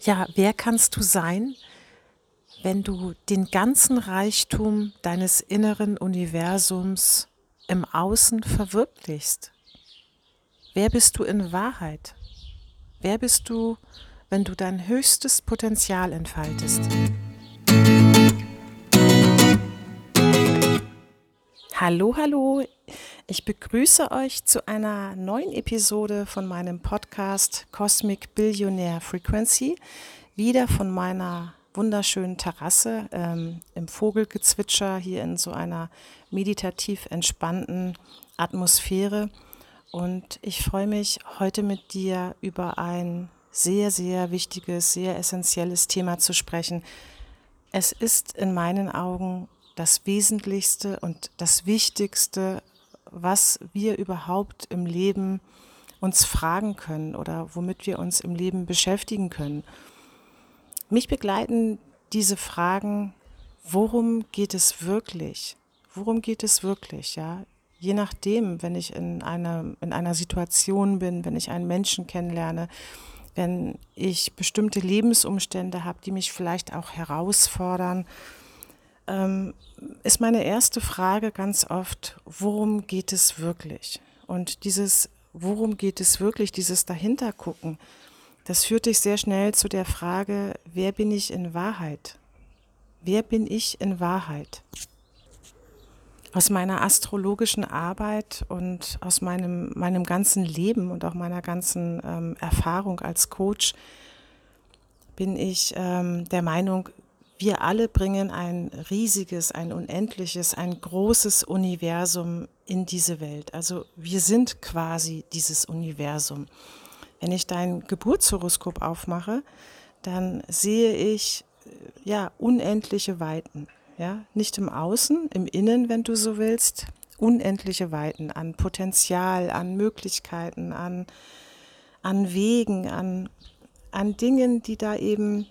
Ja, wer kannst du sein, wenn du den ganzen Reichtum deines inneren Universums im Außen verwirklichst? Wer bist du in Wahrheit? Wer bist du, wenn du dein höchstes Potenzial entfaltest? Hallo, hallo. Ich begrüße euch zu einer neuen Episode von meinem Podcast Cosmic Billionaire Frequency. Wieder von meiner wunderschönen Terrasse ähm, im Vogelgezwitscher hier in so einer meditativ entspannten Atmosphäre. Und ich freue mich heute mit dir über ein sehr, sehr wichtiges, sehr essentielles Thema zu sprechen. Es ist in meinen Augen das Wesentlichste und das Wichtigste, was wir überhaupt im Leben uns fragen können oder womit wir uns im Leben beschäftigen können. Mich begleiten diese Fragen, worum geht es wirklich? Worum geht es wirklich, ja? Je nachdem, wenn ich in einer, in einer Situation bin, wenn ich einen Menschen kennenlerne, wenn ich bestimmte Lebensumstände habe, die mich vielleicht auch herausfordern, ähm, ist meine erste Frage ganz oft, worum geht es wirklich? Und dieses, worum geht es wirklich, dieses Dahintergucken, das führt dich sehr schnell zu der Frage, wer bin ich in Wahrheit? Wer bin ich in Wahrheit? Aus meiner astrologischen Arbeit und aus meinem, meinem ganzen Leben und auch meiner ganzen ähm, Erfahrung als Coach bin ich ähm, der Meinung, wir alle bringen ein riesiges, ein unendliches, ein großes Universum in diese Welt. Also wir sind quasi dieses Universum. Wenn ich dein Geburtshoroskop aufmache, dann sehe ich äh, ja unendliche Weiten. Ja, nicht im Außen, im Innen, wenn du so willst, unendliche Weiten an Potenzial, an Möglichkeiten, an, an Wegen, an, an Dingen, die da eben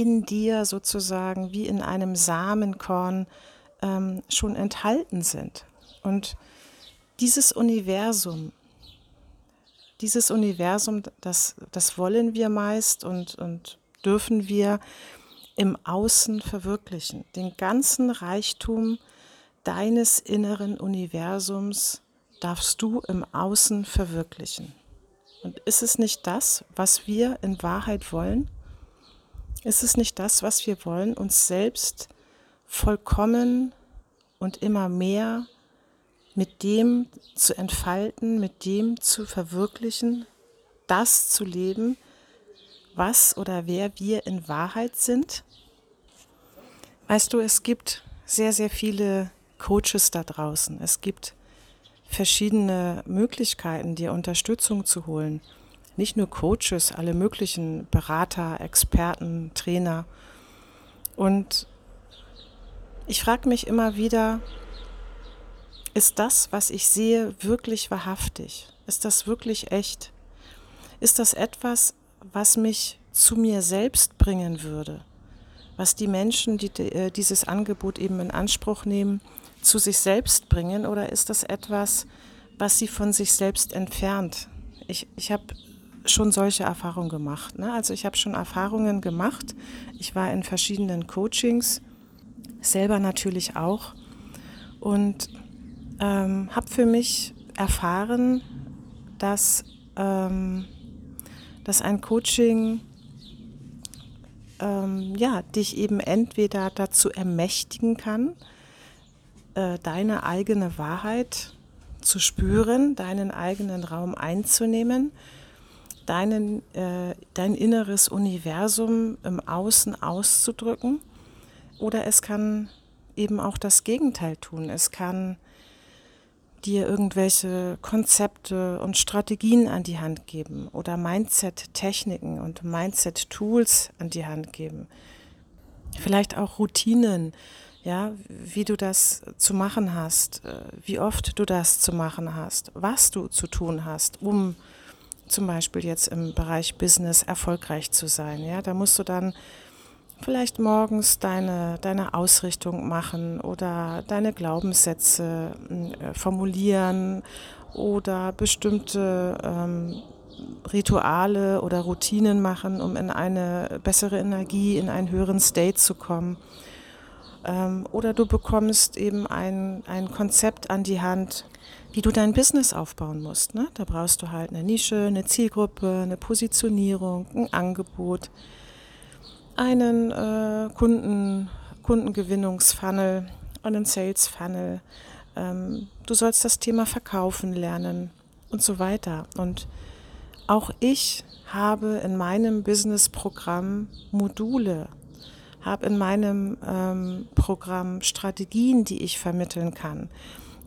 in dir sozusagen wie in einem Samenkorn ähm, schon enthalten sind. Und dieses Universum, dieses Universum, das, das wollen wir meist und, und dürfen wir im Außen verwirklichen. Den ganzen Reichtum deines inneren Universums darfst du im Außen verwirklichen. Und ist es nicht das, was wir in Wahrheit wollen? Ist es nicht das, was wir wollen, uns selbst vollkommen und immer mehr mit dem zu entfalten, mit dem zu verwirklichen, das zu leben, was oder wer wir in Wahrheit sind? Weißt du, es gibt sehr, sehr viele Coaches da draußen. Es gibt verschiedene Möglichkeiten, dir Unterstützung zu holen nicht nur Coaches, alle möglichen Berater, Experten, Trainer. Und ich frage mich immer wieder, ist das, was ich sehe, wirklich wahrhaftig? Ist das wirklich echt? Ist das etwas, was mich zu mir selbst bringen würde? Was die Menschen, die äh, dieses Angebot eben in Anspruch nehmen, zu sich selbst bringen? Oder ist das etwas, was sie von sich selbst entfernt? Ich, ich habe schon solche Erfahrungen gemacht. Ne? Also ich habe schon Erfahrungen gemacht. Ich war in verschiedenen Coachings, selber natürlich auch. Und ähm, habe für mich erfahren, dass, ähm, dass ein Coaching ähm, ja, dich eben entweder dazu ermächtigen kann, äh, deine eigene Wahrheit zu spüren, deinen eigenen Raum einzunehmen, deinen, äh, dein inneres Universum im Außen auszudrücken. Oder es kann eben auch das Gegenteil tun. Es kann dir irgendwelche Konzepte und Strategien an die Hand geben oder Mindset-Techniken und Mindset-Tools an die Hand geben. Vielleicht auch Routinen, ja, wie du das zu machen hast, äh, wie oft du das zu machen hast, was du zu tun hast, um zum Beispiel jetzt im Bereich Business erfolgreich zu sein. Ja, da musst du dann vielleicht morgens deine, deine Ausrichtung machen oder deine Glaubenssätze äh, formulieren oder bestimmte ähm, Rituale oder Routinen machen, um in eine bessere Energie, in einen höheren State zu kommen. Ähm, oder du bekommst eben ein, ein Konzept an die Hand, wie du dein Business aufbauen musst. Ne? Da brauchst du halt eine Nische, eine Zielgruppe, eine Positionierung, ein Angebot, einen äh, Kunden, Kundengewinnungsfunnel, einen Sales Funnel. Ähm, du sollst das Thema Verkaufen lernen und so weiter. Und auch ich habe in meinem Business-Programm Module, habe in meinem ähm, Programm Strategien, die ich vermitteln kann,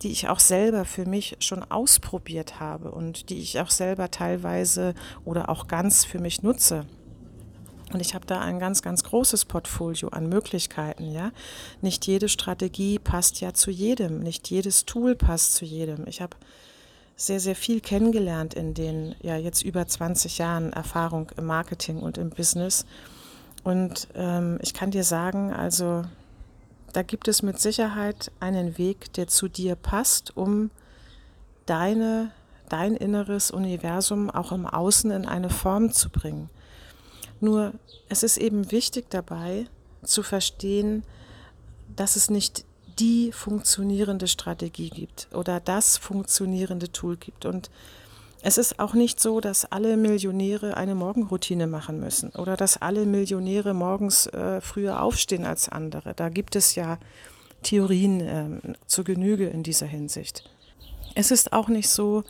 die ich auch selber für mich schon ausprobiert habe und die ich auch selber teilweise oder auch ganz für mich nutze. Und ich habe da ein ganz, ganz großes Portfolio an Möglichkeiten, ja. Nicht jede Strategie passt ja zu jedem, nicht jedes Tool passt zu jedem. Ich habe sehr, sehr viel kennengelernt in den ja jetzt über 20 Jahren Erfahrung im Marketing und im Business. Und ähm, ich kann dir sagen, also da gibt es mit Sicherheit einen Weg, der zu dir passt, um deine, dein inneres Universum auch im Außen in eine Form zu bringen. Nur es ist eben wichtig dabei zu verstehen, dass es nicht die funktionierende Strategie gibt oder das funktionierende Tool gibt. Und es ist auch nicht so, dass alle Millionäre eine Morgenroutine machen müssen oder dass alle Millionäre morgens äh, früher aufstehen als andere. Da gibt es ja Theorien äh, zur Genüge in dieser Hinsicht. Es ist auch nicht so,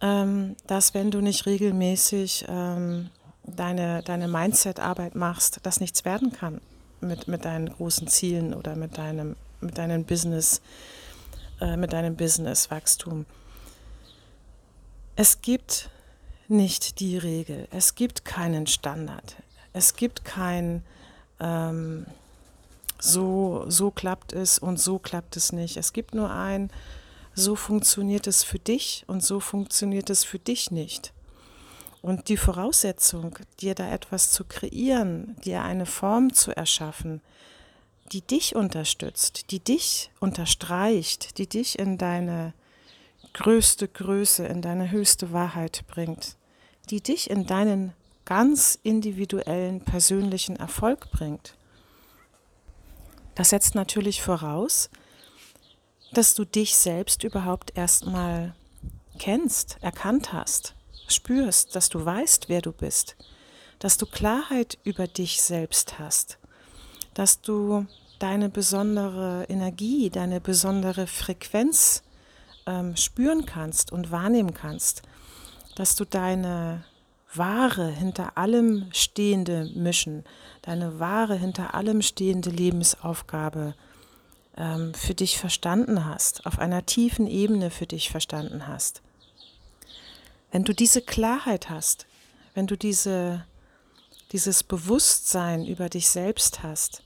ähm, dass wenn du nicht regelmäßig ähm, deine, deine Mindset-Arbeit machst, das nichts werden kann mit, mit deinen großen Zielen oder mit deinem mit deinem Business, äh, mit deinem Business-Wachstum. Es gibt nicht die Regel, es gibt keinen Standard, es gibt kein ähm, so, so klappt es und so klappt es nicht. Es gibt nur ein, so funktioniert es für dich und so funktioniert es für dich nicht. Und die Voraussetzung, dir da etwas zu kreieren, dir eine Form zu erschaffen, die dich unterstützt, die dich unterstreicht, die dich in deine größte Größe, in deine höchste Wahrheit bringt, die dich in deinen ganz individuellen persönlichen Erfolg bringt. Das setzt natürlich voraus, dass du dich selbst überhaupt erstmal kennst, erkannt hast, spürst, dass du weißt, wer du bist, dass du Klarheit über dich selbst hast, dass du deine besondere Energie, deine besondere Frequenz ähm, spüren kannst und wahrnehmen kannst, dass du deine wahre, hinter allem stehende Mission, deine wahre, hinter allem stehende Lebensaufgabe ähm, für dich verstanden hast, auf einer tiefen Ebene für dich verstanden hast. Wenn du diese Klarheit hast, wenn du diese, dieses Bewusstsein über dich selbst hast,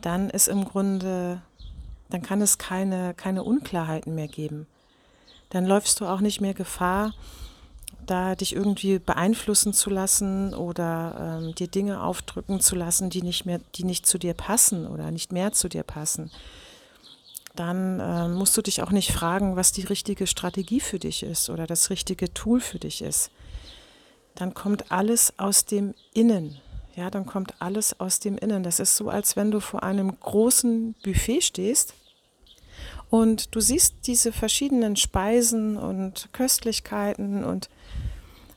dann ist im Grunde, dann kann es keine, keine Unklarheiten mehr geben. Dann läufst du auch nicht mehr Gefahr, da dich irgendwie beeinflussen zu lassen oder ähm, dir Dinge aufdrücken zu lassen, die nicht mehr, die nicht zu dir passen oder nicht mehr zu dir passen. Dann äh, musst du dich auch nicht fragen, was die richtige Strategie für dich ist oder das richtige Tool für dich ist. Dann kommt alles aus dem Innen ja, dann kommt alles aus dem Innen. Das ist so, als wenn du vor einem großen Buffet stehst und du siehst diese verschiedenen Speisen und Köstlichkeiten und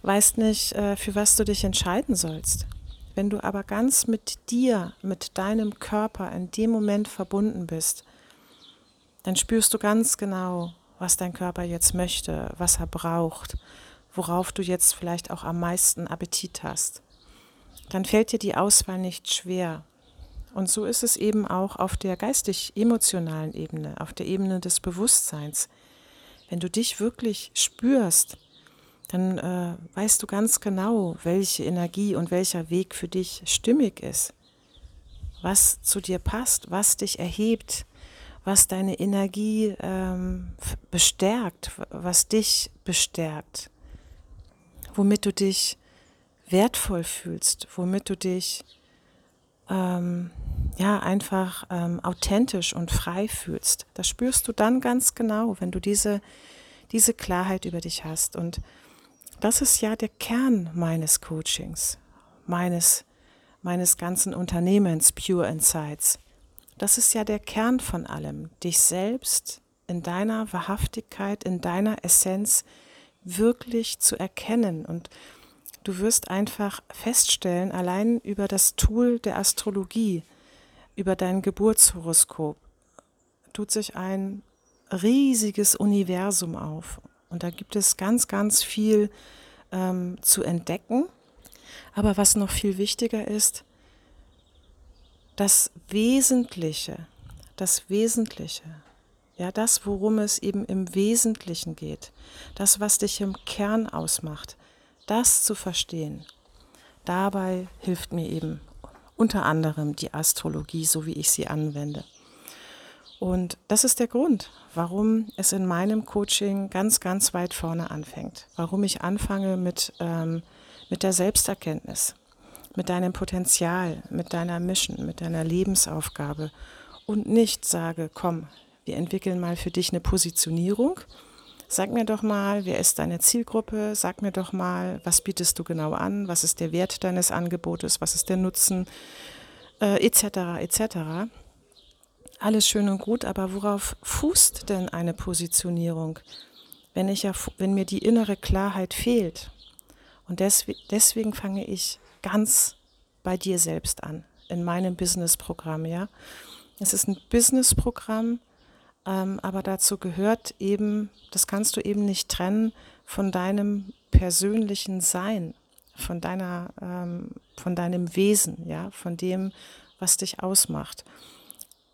weißt nicht, äh, für was du dich entscheiden sollst. Wenn du aber ganz mit dir, mit deinem Körper in dem Moment verbunden bist, dann spürst du ganz genau, was dein Körper jetzt möchte, was er braucht, worauf du jetzt vielleicht auch am meisten Appetit hast dann fällt dir die Auswahl nicht schwer. Und so ist es eben auch auf der geistig-emotionalen Ebene, auf der Ebene des Bewusstseins. Wenn du dich wirklich spürst, dann äh, weißt du ganz genau, welche Energie und welcher Weg für dich stimmig ist, was zu dir passt, was dich erhebt, was deine Energie ähm, bestärkt, was dich bestärkt, womit du dich wertvoll fühlst, womit du dich ähm, ja einfach ähm, authentisch und frei fühlst. Das spürst du dann ganz genau, wenn du diese, diese Klarheit über dich hast. Und das ist ja der Kern meines Coachings, meines, meines ganzen Unternehmens Pure Insights. Das ist ja der Kern von allem, dich selbst in deiner Wahrhaftigkeit, in deiner Essenz wirklich zu erkennen. Und du wirst einfach feststellen, allein über das Tool der Astrologie, über dein Geburtshoroskop, tut sich ein riesiges Universum auf. Und da gibt es ganz, ganz viel ähm, zu entdecken. Aber was noch viel wichtiger ist, das Wesentliche, das Wesentliche, ja, das, worum es eben im Wesentlichen geht, das, was dich im Kern ausmacht, das zu verstehen. Dabei hilft mir eben unter anderem die Astrologie, so wie ich sie anwende. Und das ist der Grund, warum es in meinem Coaching ganz, ganz weit vorne anfängt. Warum ich anfange mit, ähm, mit der Selbsterkenntnis, mit deinem Potenzial, mit deiner Mission, mit deiner Lebensaufgabe und nicht sage, komm, wir entwickeln mal für dich eine Positionierung. Sag mir doch mal, wer ist deine Zielgruppe? Sag mir doch mal, was bietest du genau an? Was ist der Wert deines Angebotes? Was ist der Nutzen? Äh, etc. etc alles schön und gut, aber worauf fußt denn eine Positionierung, wenn, ich ja, wenn mir die innere Klarheit fehlt? Und deswegen, deswegen fange ich ganz bei dir selbst an, in meinem Businessprogramm, ja. Es ist ein Businessprogramm, ähm, aber dazu gehört eben, das kannst du eben nicht trennen von deinem persönlichen Sein, von deiner, ähm, von deinem Wesen, ja, von dem, was dich ausmacht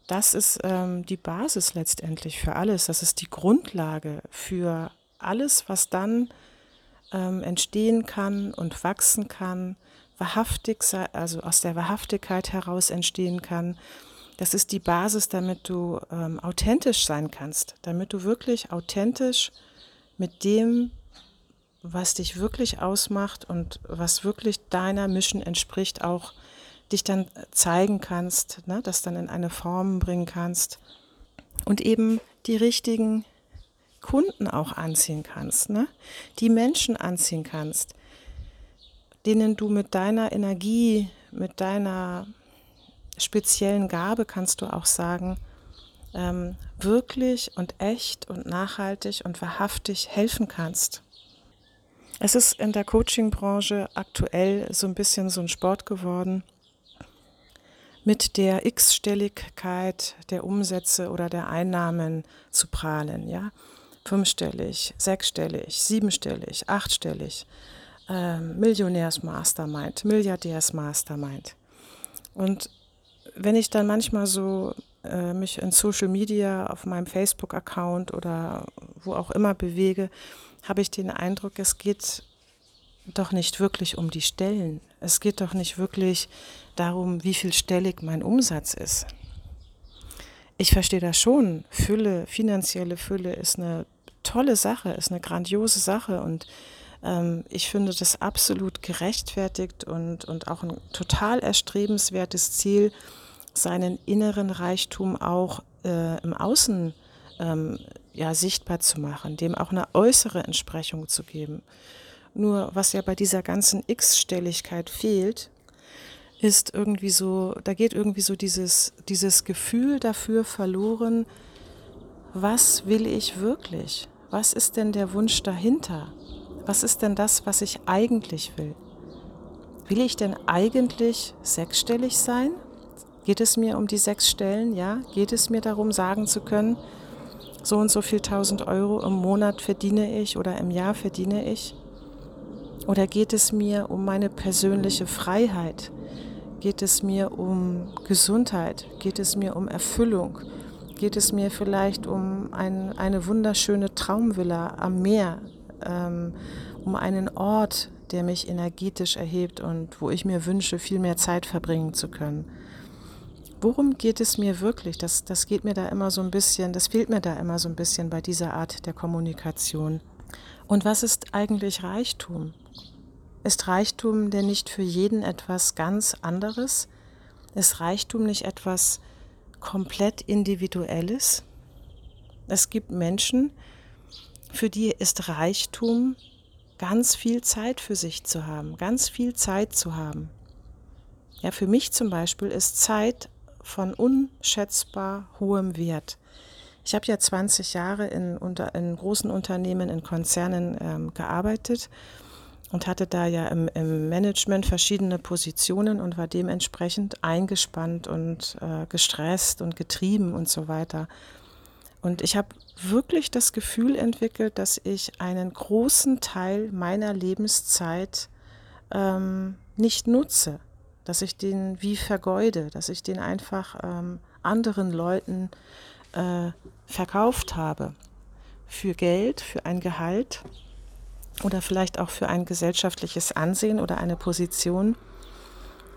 das ist ähm, die Basis letztendlich für alles. Das ist die Grundlage für alles, was dann ähm, entstehen kann und wachsen kann, wahrhaftig, also aus der Wahrhaftigkeit heraus entstehen kann. Das ist die Basis, damit du ähm, authentisch sein kannst, damit du wirklich authentisch mit dem, was dich wirklich ausmacht und was wirklich deiner Mission entspricht, auch dich dann zeigen kannst, ne, das dann in eine Form bringen kannst und eben die richtigen Kunden auch anziehen kannst, ne? die Menschen anziehen kannst, denen du mit deiner Energie, mit deiner speziellen Gabe, kannst du auch sagen, ähm, wirklich und echt und nachhaltig und wahrhaftig helfen kannst. Es ist in der Coaching-Branche aktuell so ein bisschen so ein Sport geworden, mit der X-Stelligkeit der Umsätze oder der Einnahmen zu prahlen, ja. Fünfstellig, sechsstellig, siebenstellig, achtstellig, ähm, Millionärs-Mastermind, Milliardärs-Mastermind. Und wenn ich dann manchmal so äh, mich in Social Media auf meinem Facebook-Account oder wo auch immer bewege, habe ich den Eindruck, es geht doch nicht wirklich um die Stellen. Es geht doch nicht wirklich darum, wie viel stellig mein Umsatz ist. Ich verstehe das schon. Fülle, finanzielle Fülle ist eine tolle Sache, ist eine grandiose Sache und ich finde das absolut gerechtfertigt und, und auch ein total erstrebenswertes Ziel, seinen inneren Reichtum auch äh, im Außen ähm, ja, sichtbar zu machen, dem auch eine äußere Entsprechung zu geben. Nur was ja bei dieser ganzen X-Stelligkeit fehlt, ist irgendwie so, da geht irgendwie so dieses, dieses Gefühl dafür verloren, was will ich wirklich? Was ist denn der Wunsch dahinter? Was ist denn das, was ich eigentlich will? Will ich denn eigentlich sechsstellig sein? Geht es mir um die sechs Stellen? Ja? Geht es mir darum, sagen zu können, so und so viel tausend Euro im Monat verdiene ich oder im Jahr verdiene ich? Oder geht es mir um meine persönliche Freiheit? Geht es mir um Gesundheit? Geht es mir um Erfüllung? Geht es mir vielleicht um ein, eine wunderschöne Traumvilla am Meer? Ähm, um einen Ort, der mich energetisch erhebt und wo ich mir wünsche, viel mehr Zeit verbringen zu können? Worum geht es mir wirklich? Das, das geht mir da immer so ein bisschen, das fehlt mir da immer so ein bisschen bei dieser Art der Kommunikation. Und was ist eigentlich Reichtum? Ist Reichtum denn nicht für jeden etwas ganz anderes? Ist Reichtum nicht etwas komplett Individuelles? Es gibt Menschen, für die ist Reichtum ganz viel Zeit für sich zu haben, ganz viel Zeit zu haben. Ja, für mich zum Beispiel ist Zeit von unschätzbar hohem Wert. Ich habe ja 20 Jahre in, unter, in großen Unternehmen, in Konzernen ähm, gearbeitet und hatte da ja im, im, Management verschiedene Positionen und war dementsprechend eingespannt und äh, gestresst und getrieben und so weiter. Und ich habe wirklich das Gefühl entwickelt, dass ich einen großen Teil meiner Lebenszeit ähm, nicht nutze, dass ich den wie vergeude, dass ich den einfach ähm, anderen Leuten äh, verkauft habe. Für Geld, für ein Gehalt oder vielleicht auch für ein gesellschaftliches Ansehen oder eine Position,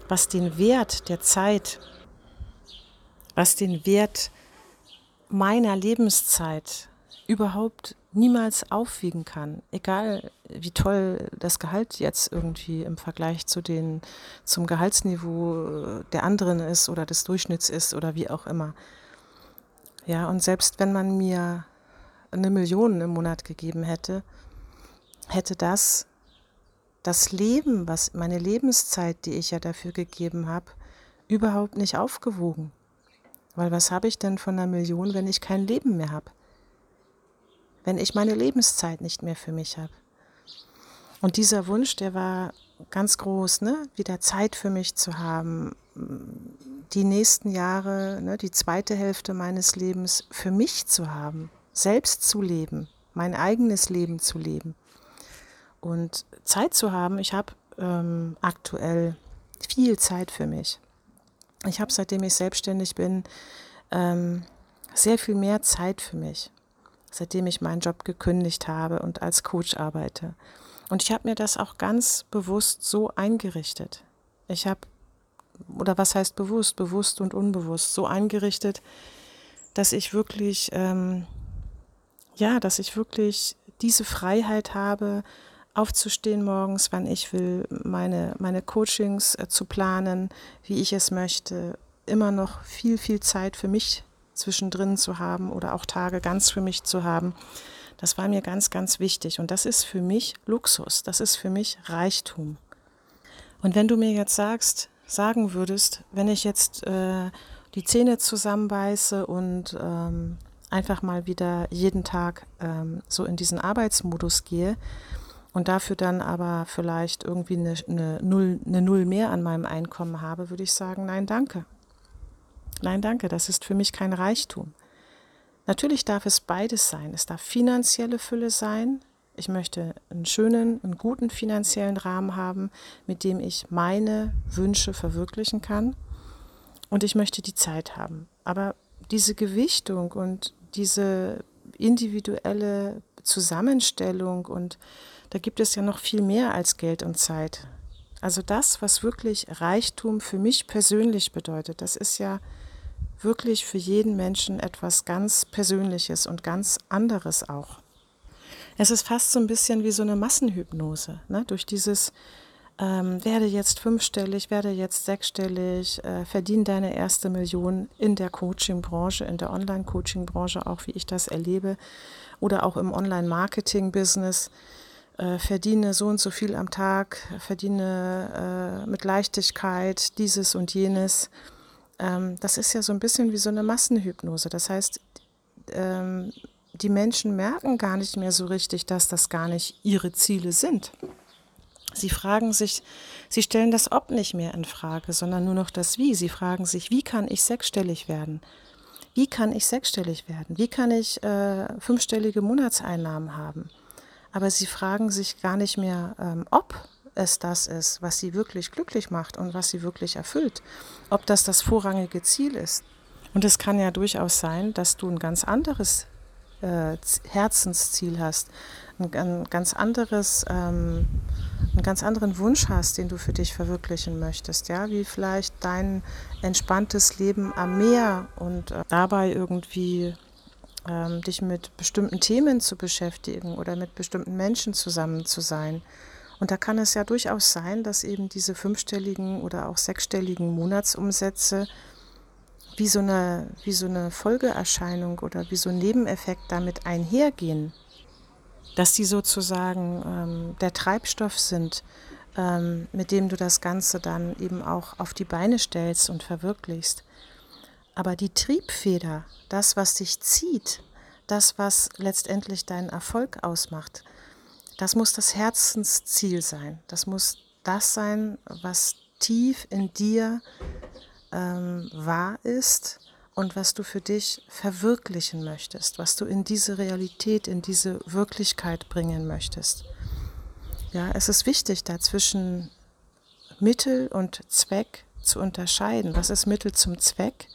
was den Wert der Zeit, was den Wert meiner Lebenszeit überhaupt niemals aufwiegen kann, egal wie toll das Gehalt jetzt irgendwie im Vergleich zu den, zum Gehaltsniveau der anderen ist oder des Durchschnitts ist oder wie auch immer. Ja, und selbst wenn man mir eine Million im Monat gegeben hätte, hätte das das Leben, was meine Lebenszeit, die ich ja dafür gegeben habe, überhaupt nicht aufgewogen. Weil was habe ich denn von einer Million, wenn ich kein Leben mehr habe? Wenn ich meine Lebenszeit nicht mehr für mich habe? Und dieser Wunsch, der war ganz groß, ne? wieder Zeit für mich zu haben, die nächsten Jahre, ne, die zweite Hälfte meines Lebens für mich zu haben, selbst zu leben, mein eigenes Leben zu leben und Zeit zu haben. Ich habe ähm, aktuell viel Zeit für mich. Ich habe, seitdem ich selbstständig bin, ähm, sehr viel mehr Zeit für mich, seitdem ich meinen Job gekündigt habe und als Coach arbeite. Und ich habe mir das auch ganz bewusst so eingerichtet. Ich habe, oder was heißt bewusst, bewusst und unbewusst, so eingerichtet, dass ich wirklich, ähm, ja, dass ich wirklich diese Freiheit habe, aufzustehen morgens, wann ich will, meine, meine Coachings äh, zu planen, wie ich es möchte, immer noch viel, viel Zeit für mich zwischendrin zu haben oder auch Tage ganz für mich zu haben. Das war mir ganz, ganz wichtig. Und das ist für mich Luxus, das ist für mich Reichtum. Und wenn du mir jetzt sagst, sagen würdest, wenn ich jetzt äh, die Zähne zusammenbeiße und ähm, einfach mal wieder jeden Tag ähm, so in diesen Arbeitsmodus gehe, und dafür dann aber vielleicht irgendwie eine, eine, Null, eine Null mehr an meinem Einkommen habe, würde ich sagen, nein, danke. Nein, danke, das ist für mich kein Reichtum. Natürlich darf es beides sein. Es darf finanzielle Fülle sein. Ich möchte einen schönen, einen guten finanziellen Rahmen haben, mit dem ich meine Wünsche verwirklichen kann. Und ich möchte die Zeit haben. Aber diese Gewichtung und diese individuelle Zusammenstellung und da gibt es ja noch viel mehr als Geld und Zeit. Also das, was wirklich Reichtum für mich persönlich bedeutet, das ist ja wirklich für jeden Menschen etwas ganz Persönliches und ganz anderes auch. Es ist fast so ein bisschen wie so eine Massenhypnose, ne? durch dieses ähm, werde jetzt fünfstellig, werde jetzt sechsstellig, äh, verdiene deine erste Million in der Coaching-Branche, in der Online-Coaching-Branche, auch wie ich das erlebe, oder auch im Online-Marketing-Business äh, verdiene so und so viel am Tag, verdiene äh, mit Leichtigkeit dieses und jenes. Ähm, das ist ja so ein bisschen wie so eine Massenhypnose. Das heißt, ähm, die Menschen merken gar nicht mehr so richtig, dass das gar nicht ihre Ziele sind. Sie fragen sich, sie stellen das Ob nicht mehr in Frage, sondern nur noch das Wie. Sie fragen sich, wie kann ich sechsstellig werden? Wie kann ich sechsstellig werden? Wie kann ich äh, fünfstellige Monatseinnahmen haben? Aber sie fragen sich gar nicht mehr, ähm, ob es das ist, was sie wirklich glücklich macht und was sie wirklich erfüllt, ob das das vorrangige Ziel ist. Und es kann ja durchaus sein, dass du ein ganz anderes äh, Herzensziel hast, ein, ein ganz anderes, ähm, einen ganz anderen Wunsch hast, den du für dich verwirklichen möchtest, ja, wie vielleicht dein entspanntes Leben am Meer und äh, dabei irgendwie ähm, dich mit bestimmten Themen zu beschäftigen oder mit bestimmten Menschen zusammen zu sein. Und da kann es ja durchaus sein, dass eben diese fünfstelligen oder auch sechsstelligen Monatsumsätze wie so eine, wie so eine Folgeerscheinung oder wie so ein Nebeneffekt damit einhergehen. dass die sozusagen ähm, der Treibstoff sind, ähm, mit dem du das Ganze dann eben auch auf die Beine stellst und verwirklichst. Aber die Triebfeder, das, was dich zieht, das, was letztendlich deinen Erfolg ausmacht, das muss das Herzensziel sein. Das muss das sein, was tief in dir ähm, wahr ist und was du für dich verwirklichen möchtest, was du in diese Realität, in diese Wirklichkeit bringen möchtest. Ja, es ist wichtig, da zwischen Mittel und Zweck zu unterscheiden. Was ist Mittel zum Zweck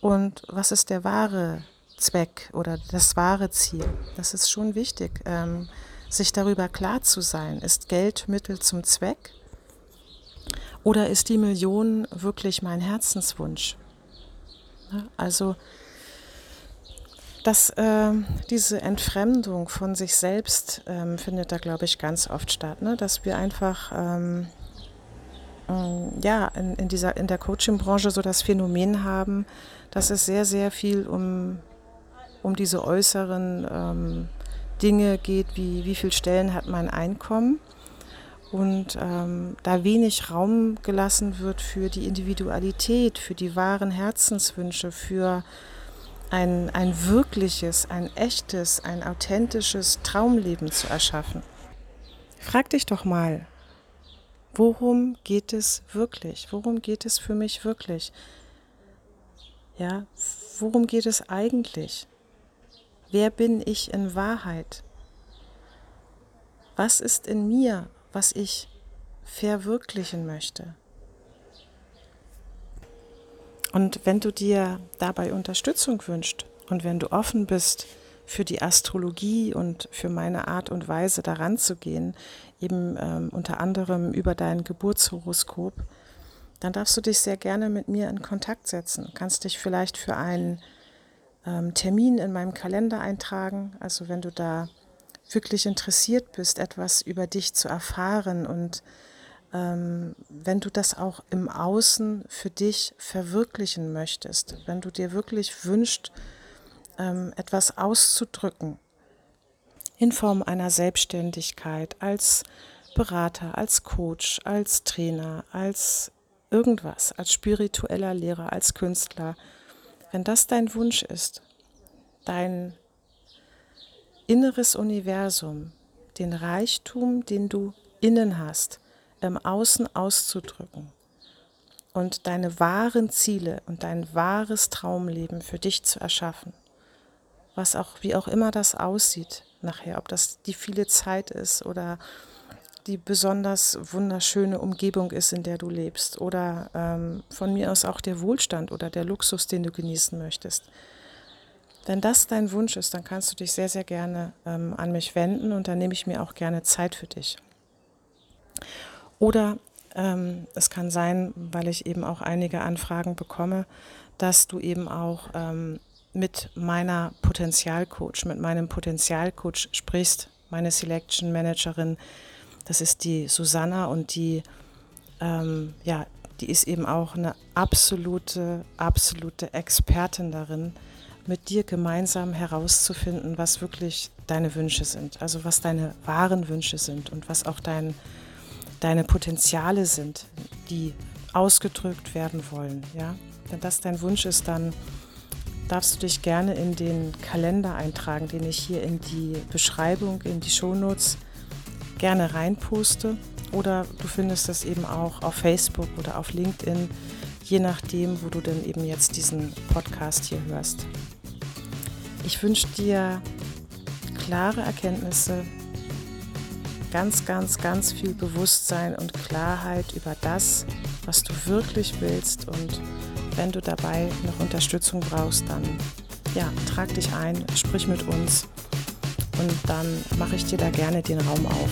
und was ist der wahre Zweck oder das wahre Ziel? Das ist schon wichtig, ähm, sich darüber klar zu sein. Ist Geld Mittel zum Zweck oder ist die Million wirklich mein Herzenswunsch? Also dass äh, diese Entfremdung von sich selbst ähm, findet da, glaube ich, ganz oft statt. Ne? Dass wir einfach ähm, äh, ja, in, in, dieser, in der Coaching-Branche so das Phänomen haben, dass es sehr, sehr viel um, um diese äußeren ähm, Dinge geht, wie wie viel Stellen hat mein Einkommen und ähm, da wenig Raum gelassen wird für die Individualität, für die wahren Herzenswünsche, für ein, ein wirkliches, ein echtes, ein authentisches Traumleben zu erschaffen. Frag dich doch mal, worum geht es wirklich? Worum geht es für mich wirklich? Ja, worum geht es eigentlich? Wer bin ich in Wahrheit? Was ist in mir, was ich verwirklichen möchte? Und wenn du dir dabei Unterstützung wünschst und wenn du offen bist für die Astrologie und für meine Art und Weise daran zu gehen, eben ähm, unter anderem über dein Geburtshoroskop, dann darfst du dich sehr gerne mit mir in Kontakt setzen. Kannst dich vielleicht für einen ähm, Termin in meinem Kalender eintragen. Also wenn du da wirklich interessiert bist, etwas über dich zu erfahren und ähm, wenn du das auch im Außen für dich verwirklichen möchtest, wenn du dir wirklich wünschst, ähm, etwas auszudrücken in Form einer Selbstständigkeit, als Berater, als Coach, als Trainer, als irgendwas, als spiritueller Lehrer, als Künstler, wenn das dein Wunsch ist, dein inneres Universum, den Reichtum, den du innen hast, im Außen auszudrücken und deine wahren Ziele und dein wahres Traumleben für dich zu erschaffen. Was auch, wie auch immer das aussieht nachher, ob das die viele Zeit ist oder die besonders wunderschöne Umgebung ist, in der du lebst oder ähm, von mir aus auch der Wohlstand oder der Luxus, den du genießen möchtest. Wenn das dein Wunsch ist, dann kannst du dich sehr, sehr gerne ähm, an mich wenden und dann nehme ich mir auch gerne Zeit für dich. Oder ähm, es kann sein, weil ich eben auch einige Anfragen bekomme, dass du eben auch ähm, mit meiner Potenzialcoach, mit meinem Potenzialcoach sprichst, meine Selection Managerin. Das ist die Susanna und die, ähm, ja, die ist eben auch eine absolute, absolute Expertin darin, mit dir gemeinsam herauszufinden, was wirklich deine Wünsche sind, also was deine wahren Wünsche sind und was auch dein deine Potenziale sind, die ausgedrückt werden wollen. Ja? Wenn das dein Wunsch ist, dann darfst du dich gerne in den Kalender eintragen, den ich hier in die Beschreibung, in die Shownotes gerne reinposte. Oder du findest das eben auch auf Facebook oder auf LinkedIn, je nachdem, wo du denn eben jetzt diesen Podcast hier hörst. Ich wünsche dir klare Erkenntnisse ganz, ganz, ganz viel Bewusstsein und Klarheit über das, was du wirklich willst. Und wenn du dabei noch Unterstützung brauchst, dann ja, trag dich ein, sprich mit uns und dann mache ich dir da gerne den Raum auf.